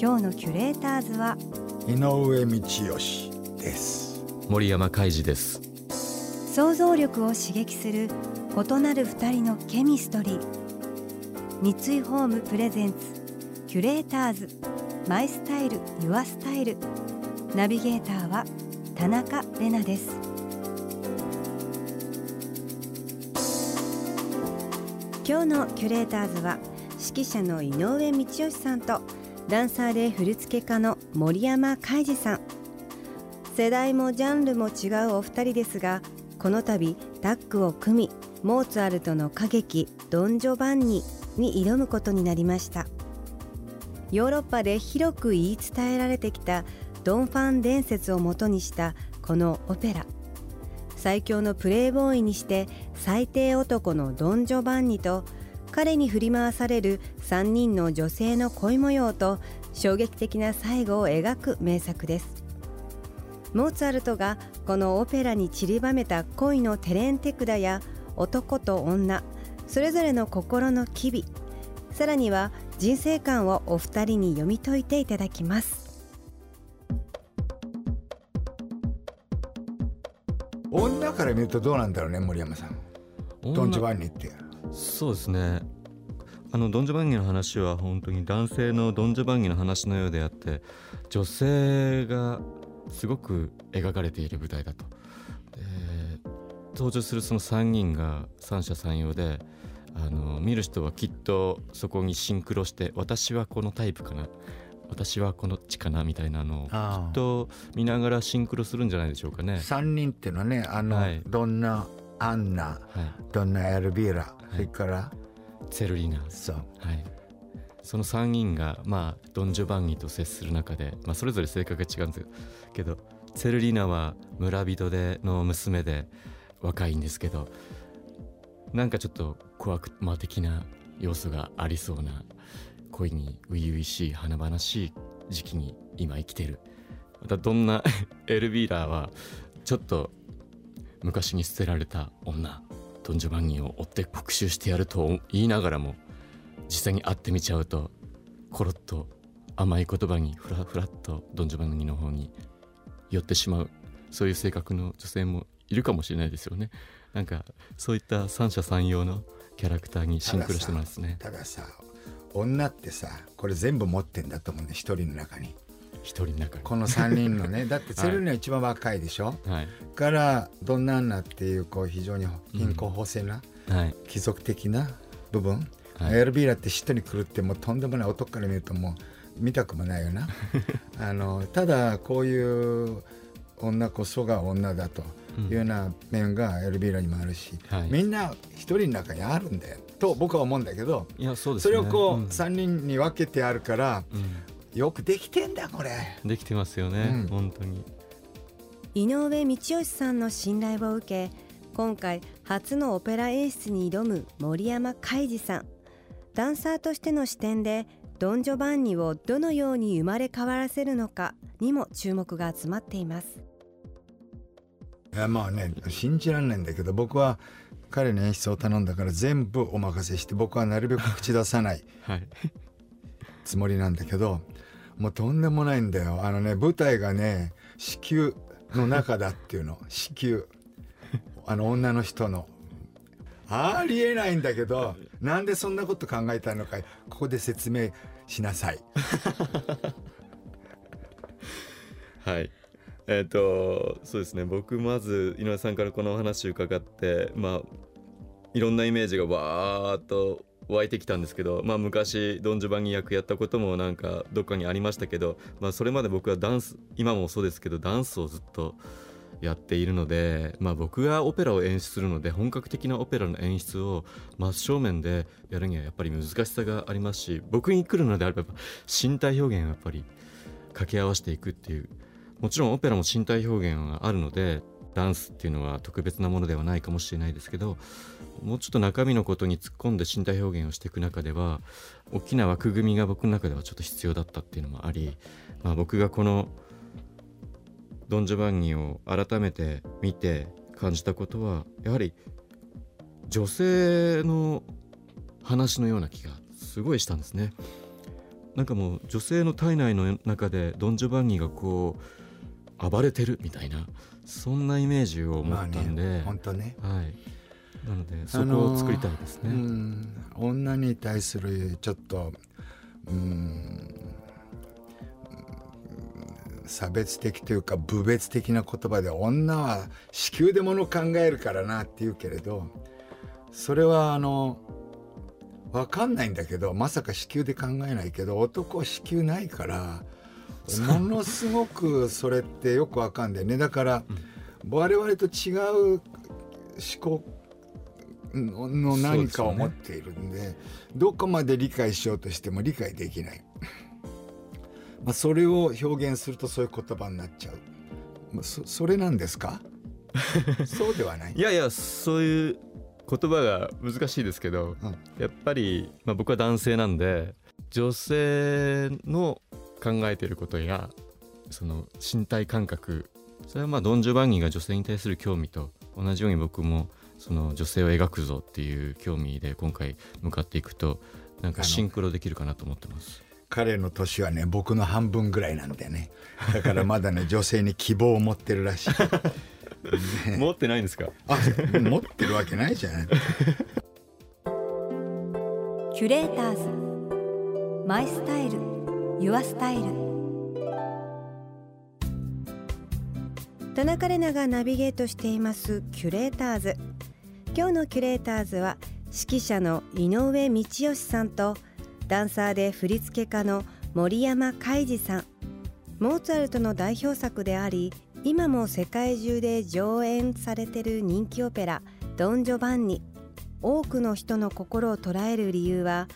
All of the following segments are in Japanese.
今日のキュレーターズは井上道義です。森山海二です。想像力を刺激する異なる二人のケミストリー。三井ホームプレゼンツキュレーターズ。マイスタイルユアスタイル。ナビゲーターは田中れなです。今日のキュレーターズは指揮者の井上道義さんとダンサーで振付家の森山海二さん。世代もジャンルも違うお二人ですがこの度タッグを組みモーツァルトの歌劇「ドン・ジョバンニ」に挑むことになりました。ヨーロッパで広く言い伝えられてきたドン・ファン伝説をもとにしたこのオペラ。最強のプレイボーイにして最低男のドン・ジョバンニと彼に振り回される3人の女性の恋模様と衝撃的な最後を描く名作です。モーツァルトがこのオペラに散りばめた恋のテレンテクダや男と女それぞれの心の機微さらには人生観をお二人に読み解いていただきます。女から見るとどうなんだろうね森山さん。ドン・ジョバンニってそうですねあのドン・ジョバンニの話は本当に男性のドン・ジョバンニの話のようであって女性がすごく描かれている舞台だと。登場するその3人が三者三様であの見る人はきっとそこにシンクロして私はこのタイプかな私はこのちかなみたいなのをきっと見ながらシンクロするんじゃないでしょうかね。3人っていうのはねあの、はい、どんなアンナ、はい、ドンナ・エルビーラ、はい、それからツェルリナ。そう、はい、その3人が、まあ、ドン・ジョバンニと接する中で、まあ、それぞれ性格が違うんですけどツェルリナは村人での娘で若いんですけどなんかちょっと小悪魔的な要素がありそうな恋に初々しい華々しい時期に今生きてる。またどんなエルビーラーはちょっと昔に捨てられた女ドン・ジョバンニを追って復讐してやると言いながらも実際に会ってみちゃうとコロッと甘い言葉にふらふらっとドン・ジョバンニの方に寄ってしまうそういう性格の女性もいるかもしれないですよね。なんかそういった三者三様のキャラクターにシンクロしてますね。たださ女ってさこれ全部持ってんだと思うね一人の中に。一人の中に。この3人のね だってセルニは一番若いでしょ、はい、からドンナンナっていうこう非常に貧困法制な、うん。はい、貴族的な部分、はい、エルビーラって嫉妬に狂ってもとんでもない男から見るともう見たくもないよな。あのただこういう女こそが女だというような面がエルビーラにもあるし、はい、みんな一人の中にあるんだよと僕は思うんだけどいやそうです、ね、それをこう、うん、3人に分けてあるから、うん、よくできてんだこれ。できてますよね、うん、本当に。井上道義さんの信頼を受け今回初のオペラ演出に挑む森山海二さん。ダンサーとしての視点でドン・ジョバンニをどのように生まれ変わらせるのかにも注目が集まっています。いやまあね信じられないんだけど僕は彼に演出を頼んだから全部お任せして僕はなるべく口出さない。つもりなんだけどもうとんでもないんだよ。あのね舞台がね子宮の中だっていうの。子宮。あの女の人の。ありえないんだけどなんでそんなこと考えたのか。ここで説明しなさい。はい。えっ、ー、とそうですね。僕まず井上さんからこのお話伺ってまあいろんなイメージがわーっと湧いてきたんですけど、まあ、昔ドン・ジョバンニ役やったこともなんかどっかにありましたけど、まあ、それまで僕はダンス今もそうですけどダンスをずっとやっているので、まあ、僕がオペラを演出するので本格的なオペラの演出を真正面でやるにはやっぱり難しさがありますし僕に来るのであれば身体表現をやっぱり掛け合わせていくっていうもちろんオペラも身体表現はあるのでダンスっていうのは特別なものではないかもしれないですけどもうちょっと中身のことに突っ込んで身体表現をしていく中では大きな枠組みが僕の中ではちょっと必要だったっていうのもあり、まあ、僕がこの「ドン・ジョバンニ」を改めて見て感じたことはやはり女性の話のような気がすごいしたんですね。なんかもう女性の体内の中でドン・ジョバンニがこう暴れてるみたいなそんなイメージを持ったんで、まあね、本当ね、はい、なのでそこを作りたいですね。女に対するちょっとうん差別的というか侮蔑的な言葉で女は子宮でもの考えるからなって言うけれどそれはあの分かんないんだけどまさか子宮で考えないけど男は子宮ないからものすごくそれってよく分かんだよね。だから、我々と違う思考の何かを持っているんで、ね、どこまで理解しようとしても理解できない、まあ、それを表現するとそういう言葉になっちゃう、まあ、そそれなんですか？そうではない。いやいやそういう言葉が難しいですけど、うん、やっぱり、まあ、僕は男性なんで女性の考えていることやその身体感覚。それはまあドン・ジョバンニが女性に対する興味と同じように僕もその女性を描くぞっていう興味で今回向かっていくとなんかシンクロできるかなと思ってます。彼の年はね僕の半分ぐらいなんでね。だからまだね 女性に希望を持ってるらしい、ね、持ってないんですか？あ持ってるわけないじゃない。キュレーターズ。マイスタイルユアスタイル。田中れながナビゲートしていますキュレーターズ。今日のキュレーターズは指揮者の井上道義さんとダンサーで振付家の森山海二さん。モーツァルトの代表作であり今も世界中で上演されている人気オペラ「ドン・ジョバンニ」多くの人の心を捉える理由は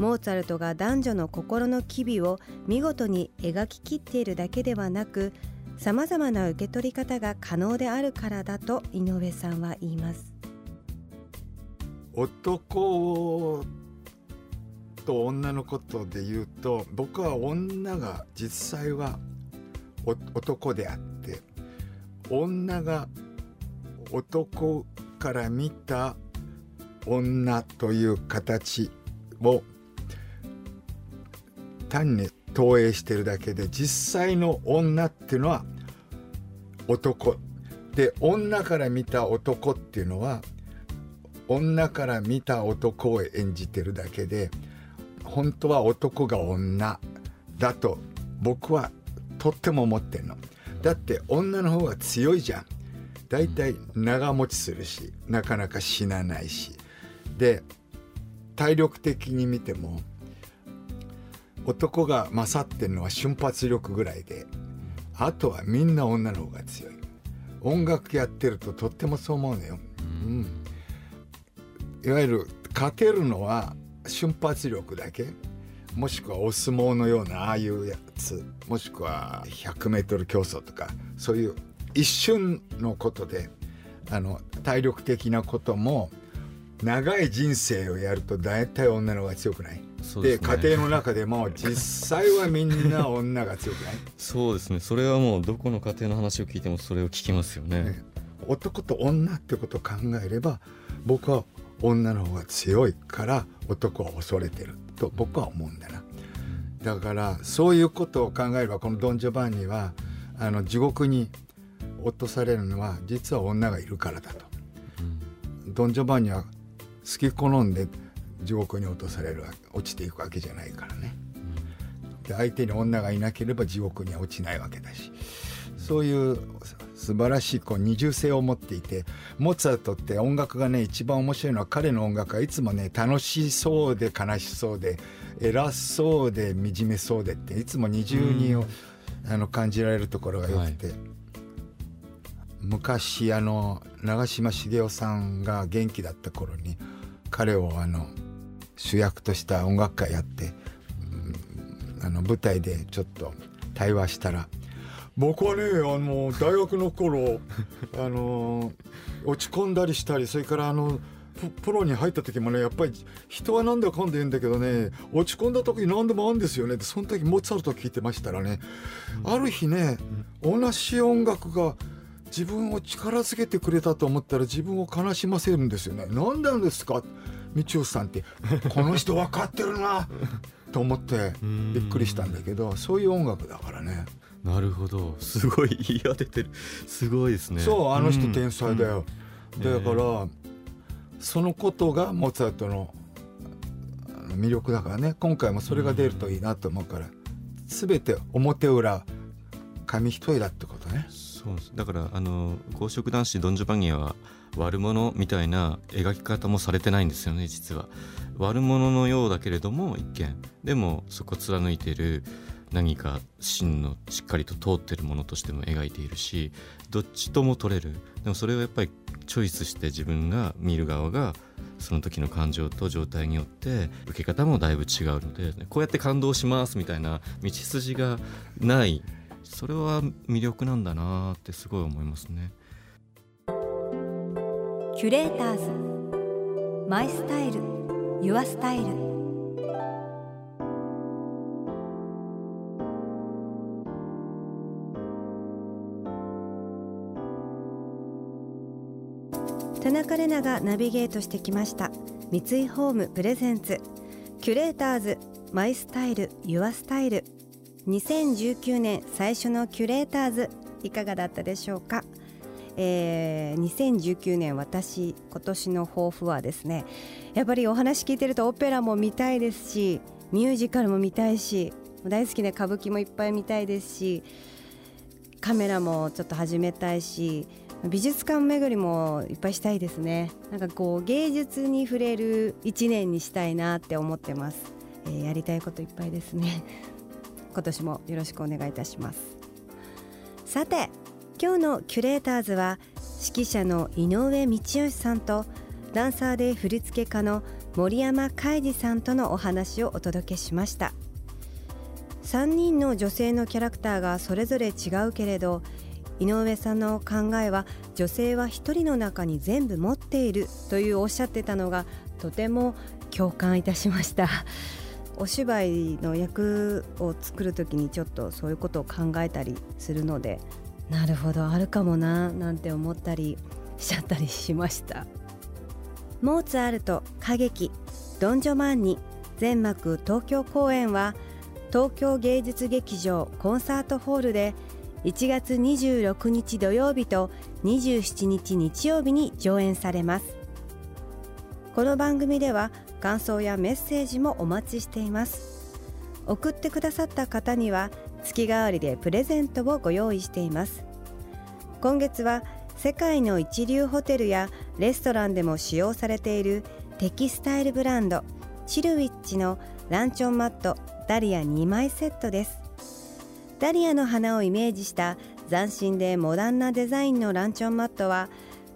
モーツァルトが男女の心の機微を見事に描ききっているだけではなくさまざまな受け取り方が可能であるからだと井上さんは言います。男と女のことで言うと僕は女が実際は男であって女が男から見た女という形を単に投影してるだけで実際の女っていうのは男で女から見た男っていうのは女から見た男を演じてるだけで本当は男が女だと僕はとっても思ってんの。だって女の方が強いじゃん。だいたい長持ちするしなかなか死なないしで体力的に見ても男が勝ってるのは瞬発力ぐらいであとはみんな女の方が強い。音楽やってるととってもそう思うのよ、うん、いわゆる勝てるのは瞬発力だけ。もしくはお相撲のようなああいうやつ。もしくは 100m 競争とかそういう一瞬のことであの体力的なことも長い人生をやると大体女の方が強くない？で、ね、家庭の中でも実際はみんな女が強くない？そうですね。それはもうどこの家庭の話を聞いてもそれを聞きますよね、ね、男と女ってことを考えれば僕は女の方が強いから男は恐れてると僕は思うんだな、だからそういうことを考えればこのドン・ジョバンニはあの地獄に落とされるのは実は女がいるからだと、うん、ドン・ジョバンニは好き好んで地獄に落とされる落ちていくわけじゃないからね。で相手に女がいなければ地獄には落ちないわけだし。そういう素晴らしいこう二重性を持っていてモーツァルトって音楽がね一番面白いのは彼の音楽はいつもね楽しそうで悲しそうで偉そうで惨めそうでっていつも二重に、あの感じられるところがよくて、はい、昔あの長嶋茂雄さんが元気だった頃に彼をあの主役とした音楽会やって、うん、あの舞台でちょっと対話したら僕はねあの大学の頃 あの落ち込んだりしたりそれからあのプロに入った時もねやっぱり人はなんだかんだ言うんだけどね落ち込んだ時何でもあるんですよねでその時モーツァルト聴いてましたらね、ある日ね同じ音楽が自分を力づけてくれたと思ったら自分を悲しませるんですよね。何なんですか？道夫さんって。この人分かってるな。と思ってびっくりしたんだけどそういう音楽だからね。なるほど。すごい言い当ててる。すごいですね。そうあの人天才だよ、うん。うん、だから、そのことがモーツァルトの魅力だからね。今回もそれが出るといいなと思うから、全て表裏紙一重だってことねそうです。だからあの公職男子ドン・ジョバニアは悪者みたいな描き方もされてないんですよね実は。悪者のようだけれども一見。でもそこ貫いてる何か芯のしっかりと通ってるものとしても描いているしどっちとも取れる。でもそれをやっぱりチョイスして自分が見る側がその時の感情と状態によって受け方もだいぶ違うのでこうやって感動しますみたいな道筋がないそれは魅力なんだなってすごい思いますね。キュレーターズ。マイスタイルユアスタイル田中れながナビゲートしてきました。三井ホームプレゼンツ。キュレーターズ。マイスタイルユアスタイル2019年最初のキュレーターズいかがだったでしょうか、えー、2019年私今年の抱負はですねやっぱりお話聞いてるとオペラも見たいですしミュージカルも見たいし大好きな歌舞伎もいっぱい見たいですしカメラもちょっと始めたいし美術館巡りもいっぱいしたいですね。なんかこう芸術に触れる一年にしたいなって思ってます、えー、やりたいこといっぱいですね。今年もよろしくお願いいたします。さて今日のキュレーターズは指揮者の井上道義さんとダンサーで振付家の森山海二さんとのお話をお届けしました。3人の女性のキャラクターがそれぞれ違うけれど井上さんの考えは女性は一人の中に全部持っているというおっしゃってたのがとても共感いたしました。お芝居の役を作る時にちょっとそういうことを考えたりするのでなるほどあるかもななんて思ったりしちゃったりしました。モーツァルト歌劇ドン・ジョマンニ全幕東京公演は東京芸術劇場コンサートホールで1月26日土曜日と27日日曜日に上演されます。この番組では感想やメッセージもお待ちしています。送ってくださった方には月替わりでプレゼントをご用意しています。今月は世界の一流ホテルやレストランでも使用されているテキスタイルブランドチルウィッチのランチョンマットダリア2枚セットです。ダリアの花をイメージした斬新でモダンなデザインのランチョンマットは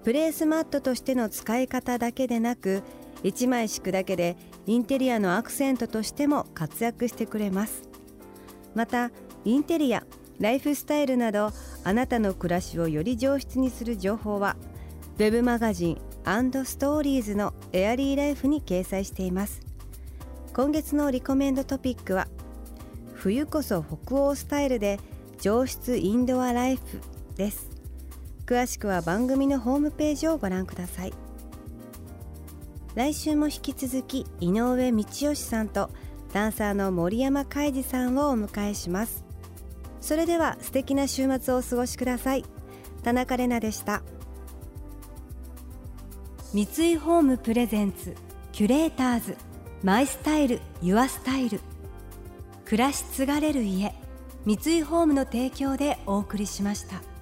プレースマットとしての使い方だけでなく1枚敷くだけでインテリアのアクセントとしても活躍してくれます。またインテリアライフスタイルなどあなたの暮らしをより上質にする情報は web マガジンストーリーズのエアリーライフに掲載しています。今月のリコメンドトピックは冬こそ北欧スタイルで上質インドアライフです。詳しくは番組のホームページをご覧ください。来週も引き続き井上道義さんとダンサーの森山海二さんをお迎えします。それでは素敵な週末をお過ごしください。田中れなでした。三井ホームプレゼンツキュレーターズマイスタイルユアスタイル。暮らし継がれる家三井ホームの提供でお送りしました。